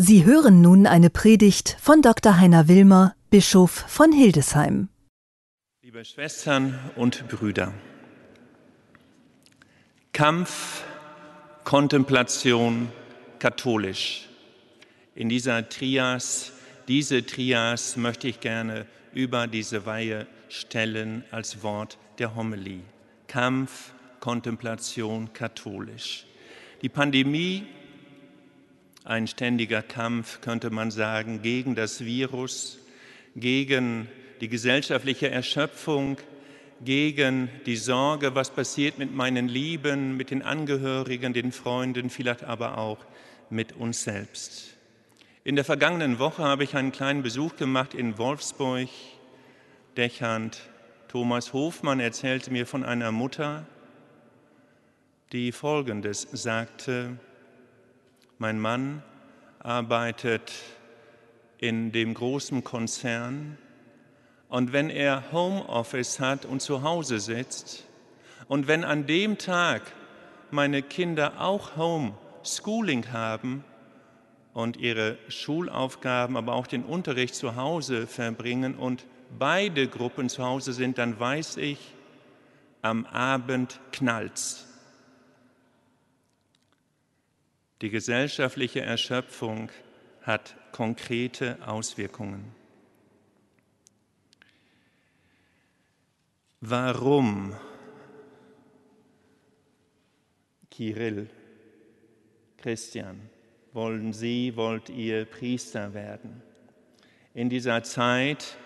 Sie hören nun eine Predigt von Dr. Heiner Wilmer, Bischof von Hildesheim. Liebe Schwestern und Brüder, Kampf, Kontemplation, katholisch. In dieser Trias, diese Trias möchte ich gerne über diese Weihe stellen als Wort der Homilie. Kampf, Kontemplation, katholisch. Die Pandemie ein ständiger Kampf, könnte man sagen, gegen das Virus, gegen die gesellschaftliche Erschöpfung, gegen die Sorge, was passiert mit meinen Lieben, mit den Angehörigen, den Freunden, vielleicht aber auch mit uns selbst. In der vergangenen Woche habe ich einen kleinen Besuch gemacht in Wolfsburg, Dächernd. Thomas Hofmann erzählte mir von einer Mutter, die Folgendes sagte, mein Mann arbeitet in dem großen Konzern und wenn er Homeoffice hat und zu Hause sitzt und wenn an dem Tag meine Kinder auch Homeschooling haben und ihre Schulaufgaben, aber auch den Unterricht zu Hause verbringen und beide Gruppen zu Hause sind, dann weiß ich, am Abend knallt's. Die gesellschaftliche Erschöpfung hat konkrete Auswirkungen. Warum, Kirill, Christian, wollen Sie, wollt ihr Priester werden? In dieser Zeit,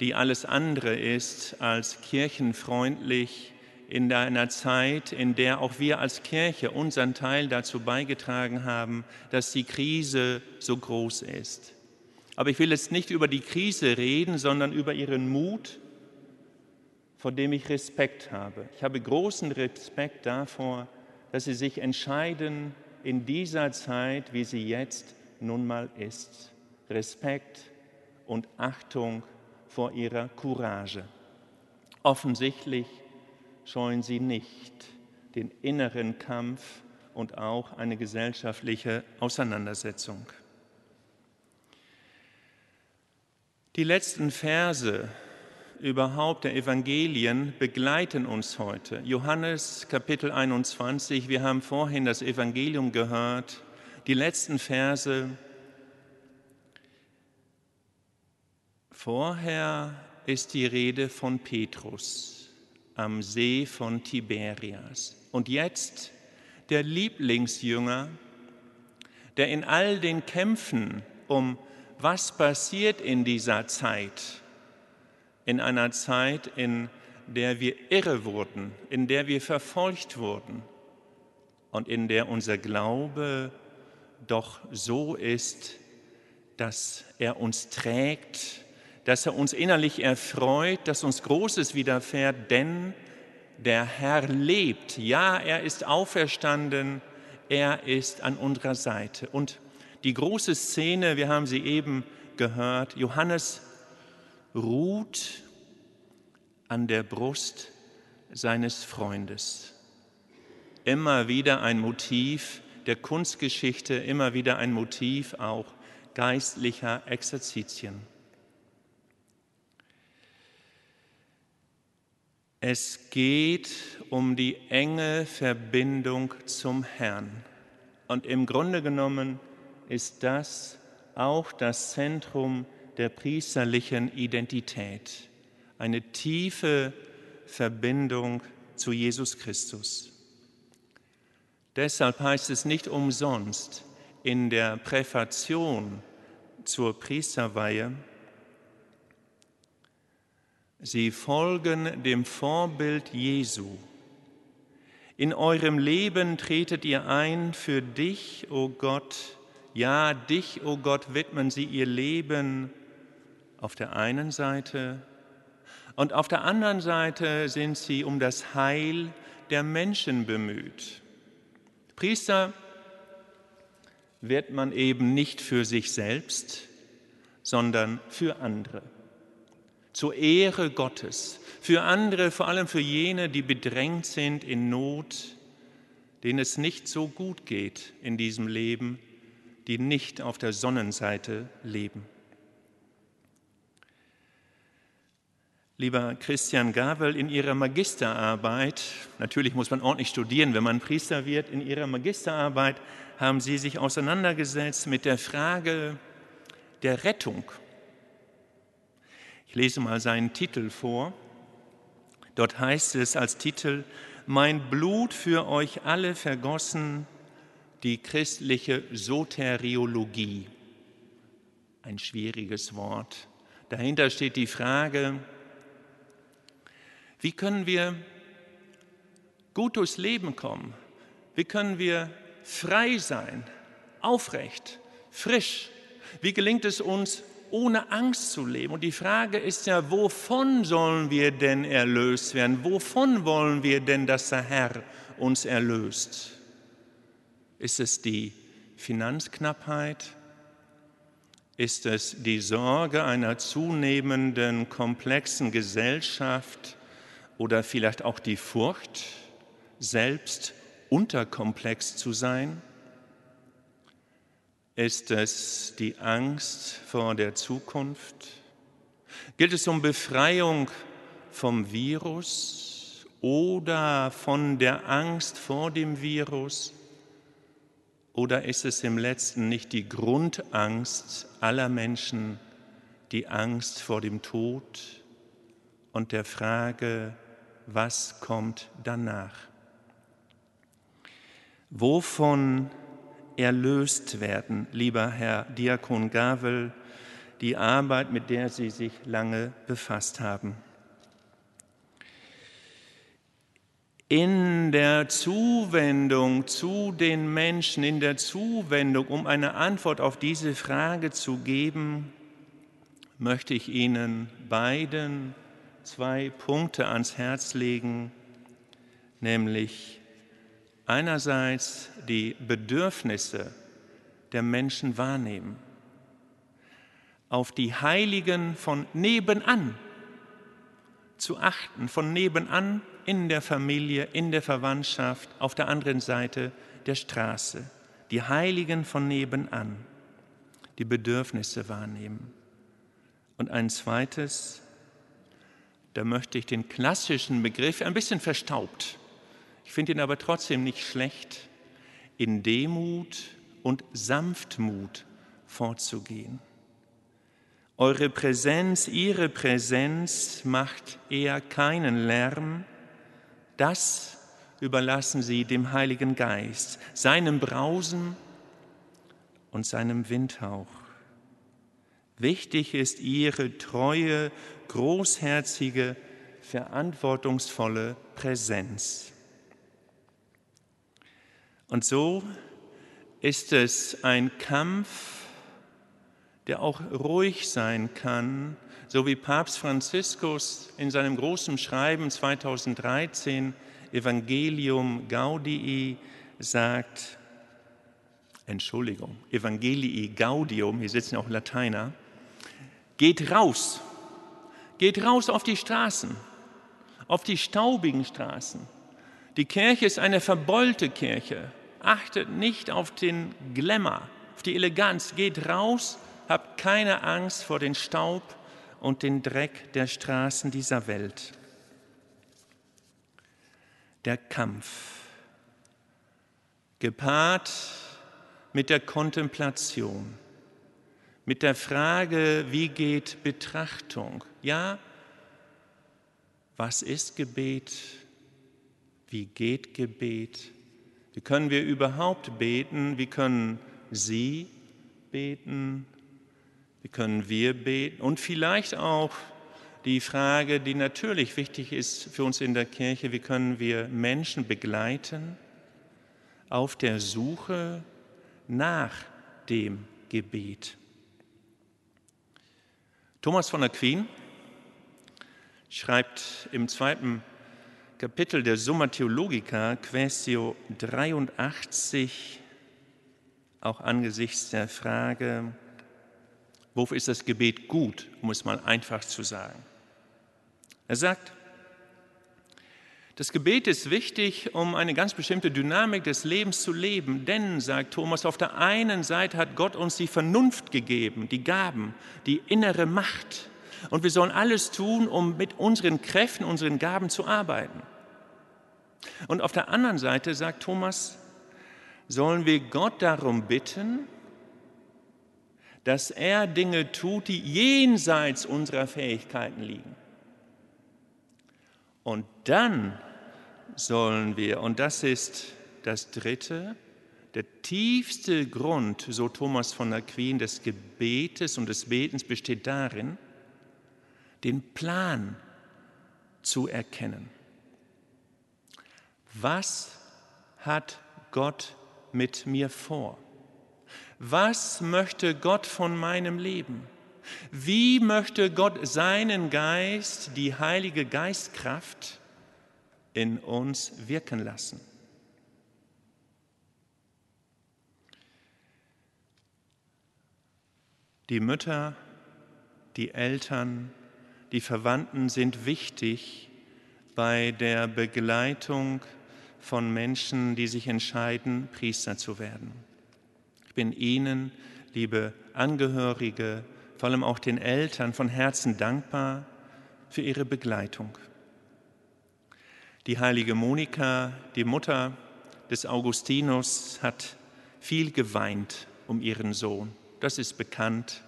die alles andere ist als kirchenfreundlich, in einer Zeit, in der auch wir als Kirche unseren Teil dazu beigetragen haben, dass die Krise so groß ist. Aber ich will jetzt nicht über die Krise reden, sondern über ihren Mut, vor dem ich Respekt habe. Ich habe großen Respekt davor, dass sie sich entscheiden in dieser Zeit, wie sie jetzt nun mal ist. Respekt und Achtung vor ihrer Courage. Offensichtlich scheuen sie nicht den inneren Kampf und auch eine gesellschaftliche Auseinandersetzung. Die letzten Verse überhaupt der Evangelien begleiten uns heute. Johannes Kapitel 21, wir haben vorhin das Evangelium gehört. Die letzten Verse. Vorher ist die Rede von Petrus am See von Tiberias. Und jetzt der Lieblingsjünger, der in all den Kämpfen um was passiert in dieser Zeit, in einer Zeit, in der wir irre wurden, in der wir verfolgt wurden und in der unser Glaube doch so ist, dass er uns trägt, dass er uns innerlich erfreut, dass uns Großes widerfährt, denn der Herr lebt. Ja, er ist auferstanden, er ist an unserer Seite. Und die große Szene, wir haben sie eben gehört, Johannes ruht an der Brust seines Freundes. Immer wieder ein Motiv der Kunstgeschichte, immer wieder ein Motiv auch geistlicher Exerzitien. Es geht um die enge Verbindung zum Herrn. Und im Grunde genommen ist das auch das Zentrum der priesterlichen Identität. Eine tiefe Verbindung zu Jesus Christus. Deshalb heißt es nicht umsonst in der Präfation zur Priesterweihe, Sie folgen dem Vorbild Jesu. In eurem Leben tretet ihr ein für dich, o oh Gott. Ja, dich, o oh Gott, widmen sie ihr Leben auf der einen Seite und auf der anderen Seite sind sie um das Heil der Menschen bemüht. Priester wird man eben nicht für sich selbst, sondern für andere zur Ehre Gottes, für andere, vor allem für jene, die bedrängt sind in Not, denen es nicht so gut geht in diesem Leben, die nicht auf der Sonnenseite leben. Lieber Christian Gavel, in Ihrer Magisterarbeit, natürlich muss man ordentlich studieren, wenn man Priester wird, in Ihrer Magisterarbeit haben Sie sich auseinandergesetzt mit der Frage der Rettung. Ich lese mal seinen Titel vor. Dort heißt es als Titel, Mein Blut für euch alle vergossen, die christliche Soteriologie. Ein schwieriges Wort. Dahinter steht die Frage, wie können wir gut durchs Leben kommen? Wie können wir frei sein, aufrecht, frisch? Wie gelingt es uns, ohne Angst zu leben? Und die Frage ist ja, wovon sollen wir denn erlöst werden? Wovon wollen wir denn, dass der Herr uns erlöst? Ist es die Finanzknappheit? Ist es die Sorge einer zunehmenden komplexen Gesellschaft? oder vielleicht auch die Furcht, selbst unterkomplex zu sein? Ist es die Angst vor der Zukunft? Gilt es um Befreiung vom Virus oder von der Angst vor dem Virus? Oder ist es im letzten nicht die Grundangst aller Menschen, die Angst vor dem Tod und der Frage, was kommt danach. Wovon erlöst werden, lieber Herr Diakon Gavel, die Arbeit, mit der Sie sich lange befasst haben. In der Zuwendung zu den Menschen, in der Zuwendung, um eine Antwort auf diese Frage zu geben, möchte ich Ihnen beiden zwei Punkte ans Herz legen, nämlich einerseits die Bedürfnisse der Menschen wahrnehmen, auf die Heiligen von nebenan zu achten, von nebenan in der Familie, in der Verwandtschaft, auf der anderen Seite der Straße, die Heiligen von nebenan, die Bedürfnisse wahrnehmen. Und ein zweites, da möchte ich den klassischen Begriff ein bisschen verstaubt. Ich finde ihn aber trotzdem nicht schlecht, in Demut und Sanftmut vorzugehen. Eure Präsenz, ihre Präsenz macht eher keinen Lärm. Das überlassen sie dem Heiligen Geist, seinem Brausen und seinem Windhauch. Wichtig ist ihre treue, großherzige, verantwortungsvolle Präsenz. Und so ist es ein Kampf, der auch ruhig sein kann, so wie Papst Franziskus in seinem großen Schreiben 2013 Evangelium Gaudii sagt, Entschuldigung, Evangelii Gaudium, hier sitzen auch Lateiner, Geht raus, geht raus auf die Straßen, auf die staubigen Straßen. Die Kirche ist eine verbeulte Kirche. Achtet nicht auf den Glamour, auf die Eleganz. Geht raus, habt keine Angst vor den Staub und den Dreck der Straßen dieser Welt. Der Kampf, gepaart mit der Kontemplation mit der Frage, wie geht Betrachtung? Ja, was ist Gebet? Wie geht Gebet? Wie können wir überhaupt beten? Wie können Sie beten? Wie können wir beten? Und vielleicht auch die Frage, die natürlich wichtig ist für uns in der Kirche, wie können wir Menschen begleiten auf der Suche nach dem Gebet? Thomas von Aquin schreibt im zweiten Kapitel der Summa Theologica, Quaestio 83, auch angesichts der Frage, wofür ist das Gebet gut, um es mal einfach zu sagen. Er sagt, Das Gebet ist wichtig, um eine ganz bestimmte Dynamik des Lebens zu leben. Denn, sagt Thomas, auf der einen Seite hat Gott uns die Vernunft gegeben, die Gaben, die innere Macht. Und wir sollen alles tun, um mit unseren Kräften, unseren Gaben zu arbeiten. Und auf der anderen Seite, sagt Thomas, sollen wir Gott darum bitten, dass er Dinge tut, die jenseits unserer Fähigkeiten liegen. Und dann sollen wir, und das ist das Dritte, der tiefste Grund, so Thomas von Aquin, des Gebetes und des Betens besteht darin, den Plan zu erkennen. Was hat Gott mit mir vor? Was möchte Gott von meinem Leben? Wie möchte Gott seinen Geist, die heilige Geistkraft, in uns wirken lassen? Die Mütter, die Eltern, die Verwandten sind wichtig bei der Begleitung von Menschen, die sich entscheiden, Priester zu werden. Ich bin Ihnen, liebe Angehörige, vor allem auch den Eltern von Herzen dankbar für Ihre Begleitung. Die heilige Monika, die Mutter des Augustinus, hat viel geweint um ihren Sohn. Das ist bekannt.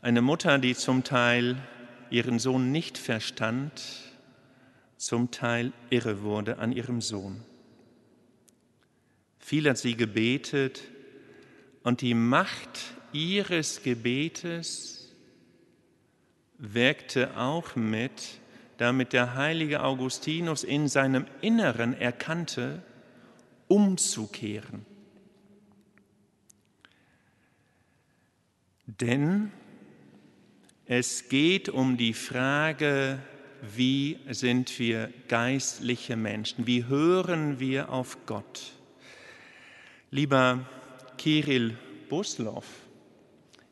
Eine Mutter, die zum Teil ihren Sohn nicht verstand, zum Teil irre wurde an ihrem Sohn. Viel hat sie gebetet, und die Macht ihres Gebetes wirkte auch mit, damit der heilige Augustinus in seinem Inneren erkannte, umzukehren. Denn es geht um die Frage, wie sind wir geistliche Menschen? Wie hören wir auf Gott? Lieber Kirill Buslov.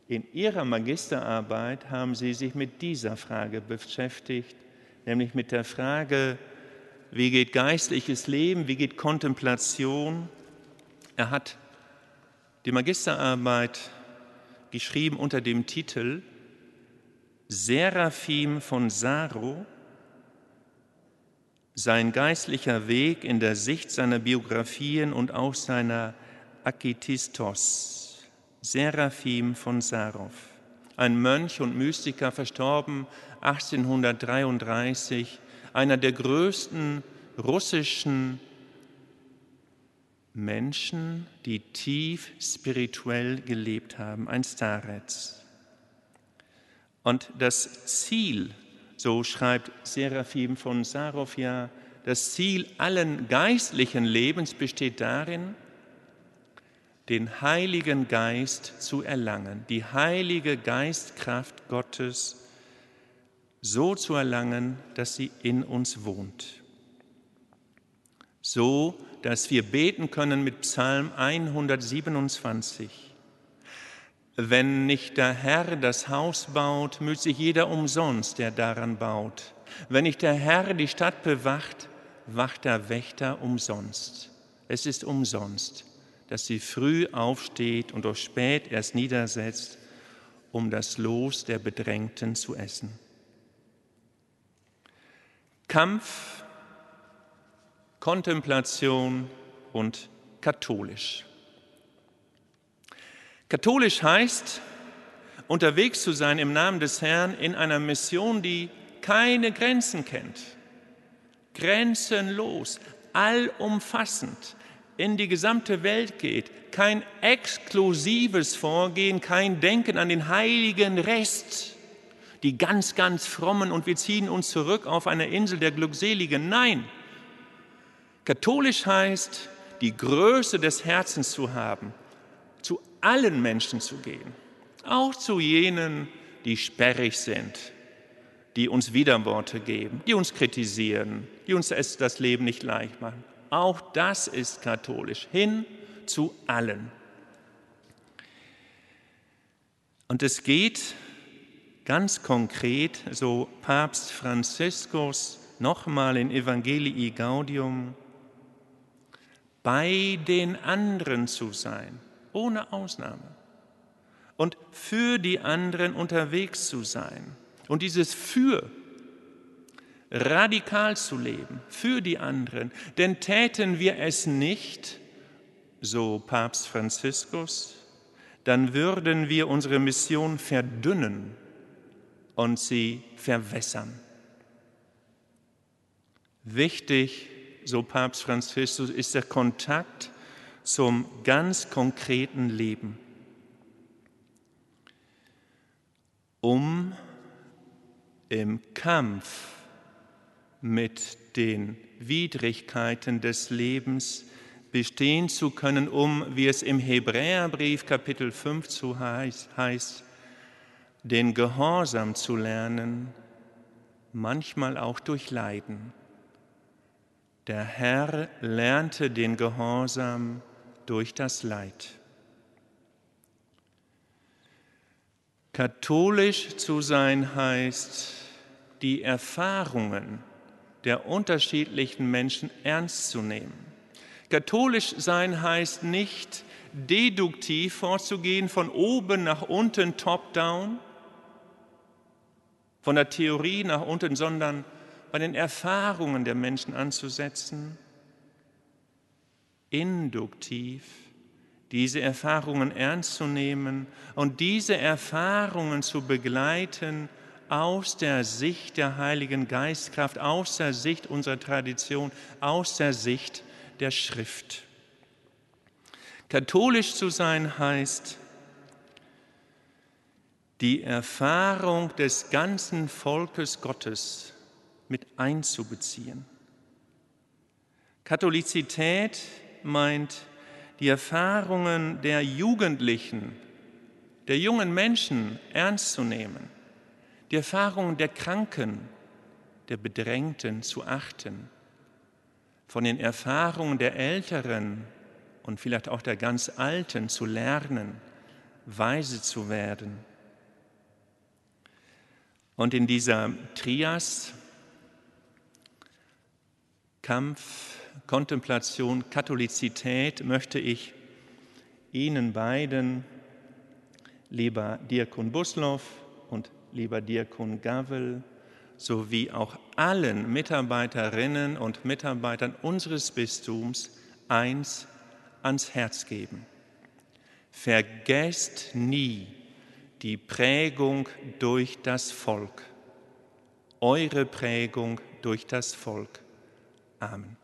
In ihrer Magisterarbeit haben sie sich mit dieser Frage beschäftigt, nämlich mit der Frage, wie geht geistliches Leben, wie geht Kontemplation. Er hat die Magisterarbeit geschrieben unter dem Titel Seraphim von Saro, sein geistlicher Weg in der Sicht seiner Biografien und auch seiner Akitistos, Seraphim von Sarov, ein Mönch und Mystiker, verstorben 1833, einer der größten russischen Menschen, die tief spirituell gelebt haben, ein Starets. Und das Ziel, so schreibt Seraphim von Sarov ja, das Ziel allen geistlichen Lebens besteht darin, den Heiligen Geist zu erlangen, die heilige Geistkraft Gottes so zu erlangen, dass sie in uns wohnt. So, dass wir beten können mit Psalm 127. Wenn nicht der Herr das Haus baut, müht sich jeder umsonst, der daran baut. Wenn nicht der Herr die Stadt bewacht, wacht der Wächter umsonst. Es ist umsonst dass sie früh aufsteht und auch spät erst niedersetzt, um das Los der Bedrängten zu essen. Kampf, Kontemplation und katholisch. Katholisch heißt, unterwegs zu sein im Namen des Herrn in einer Mission, die keine Grenzen kennt. Grenzenlos, allumfassend, in die gesamte Welt geht, kein exklusives Vorgehen, kein Denken an den heiligen Rest, die ganz, ganz frommen und wir ziehen uns zurück auf eine Insel der Glückseligen. Nein, katholisch heißt, die Größe des Herzens zu haben, allen Menschen zu gehen, auch zu jenen, die sperrig sind, die uns Widerworte geben, die uns kritisieren, die uns das Leben nicht leicht machen. Auch das ist katholisch, hin zu allen. Und es geht ganz konkret, so Papst Franziskus nochmal in Evangelii Gaudium, bei den anderen zu sein, ohne Ausnahme, und für die anderen unterwegs zu sein. Und dieses für radikal zu leben, für die anderen, denn täten wir es nicht, so Papst Franziskus, dann würden wir unsere Mission verdünnen und sie verwässern. Wichtig, so Papst Franziskus, ist der Kontakt zum ganz konkreten Leben, um im Kampf mit den Widrigkeiten des Lebens bestehen zu können, um, wie es im Hebräerbrief Kapitel 5 zu heißt, den Gehorsam zu lernen, manchmal auch durch Leiden. Der Herr lernte den Gehorsam durch das Leid. Katholisch zu sein heißt, die Erfahrungen der unterschiedlichen Menschen ernst zu nehmen. Katholisch sein heißt nicht deduktiv vorzugehen, von oben nach unten, top-down, von der Theorie nach unten, sondern bei den Erfahrungen der Menschen anzusetzen, induktiv diese Erfahrungen ernst zu nehmen und diese Erfahrungen zu begleiten aus der Sicht der Heiligen Geistkraft, aus der Sicht unserer Tradition, aus der Sicht der Schrift. Katholisch zu sein heißt, die Erfahrung des ganzen Volkes Gottes mit einzubeziehen. Katholizität meint die Erfahrungen der Jugendlichen, der jungen Menschen ernst zu nehmen die Erfahrungen der Kranken, der Bedrängten zu achten, von den Erfahrungen der Älteren und vielleicht auch der ganz Alten zu lernen, weise zu werden. Und in dieser Trias Kampf, Kontemplation, Katholizität möchte ich Ihnen beiden, lieber Dirkun Buslow und lieber Diakon Gavel, sowie auch allen Mitarbeiterinnen und Mitarbeitern unseres Bistums eins ans Herz geben. Vergesst nie die Prägung durch das Volk, eure Prägung durch das Volk. Amen.